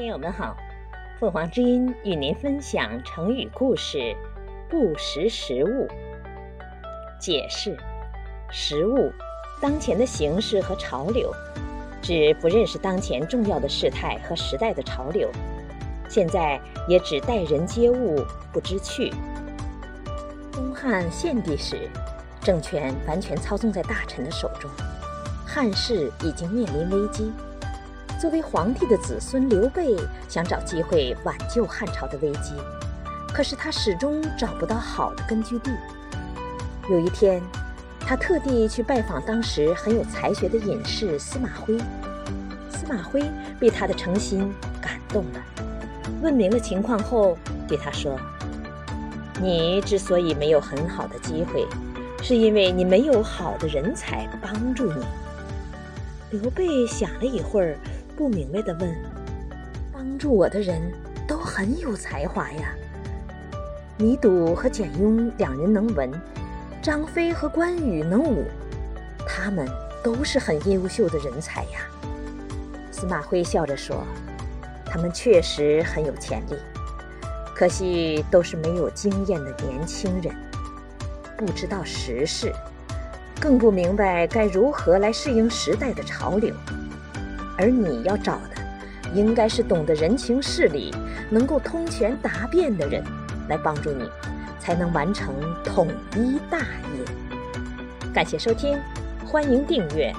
听友们好，凤凰之音与您分享成语故事“不识时务”。解释：时务，当前的形势和潮流，指不认识当前重要的事态和时代的潮流。现在也指待人接物不知趣。东汉献帝时，政权完全操纵在大臣的手中，汉室已经面临危机。作为皇帝的子孙刘备想找机会挽救汉朝的危机，可是他始终找不到好的根据地。有一天，他特地去拜访当时很有才学的隐士司马徽。司马徽被他的诚心感动了，问明了情况后，对他说：“你之所以没有很好的机会，是因为你没有好的人才帮助你。”刘备想了一会儿。不明白地问：“帮助我的人都很有才华呀。糜竺和简雍两人能文，张飞和关羽能武，他们都是很优秀的人才呀。”司马徽笑着说：“他们确实很有潜力，可惜都是没有经验的年轻人，不知道时势，更不明白该如何来适应时代的潮流。”而你要找的，应该是懂得人情事理、能够通权达变的人，来帮助你，才能完成统一大业。感谢收听，欢迎订阅。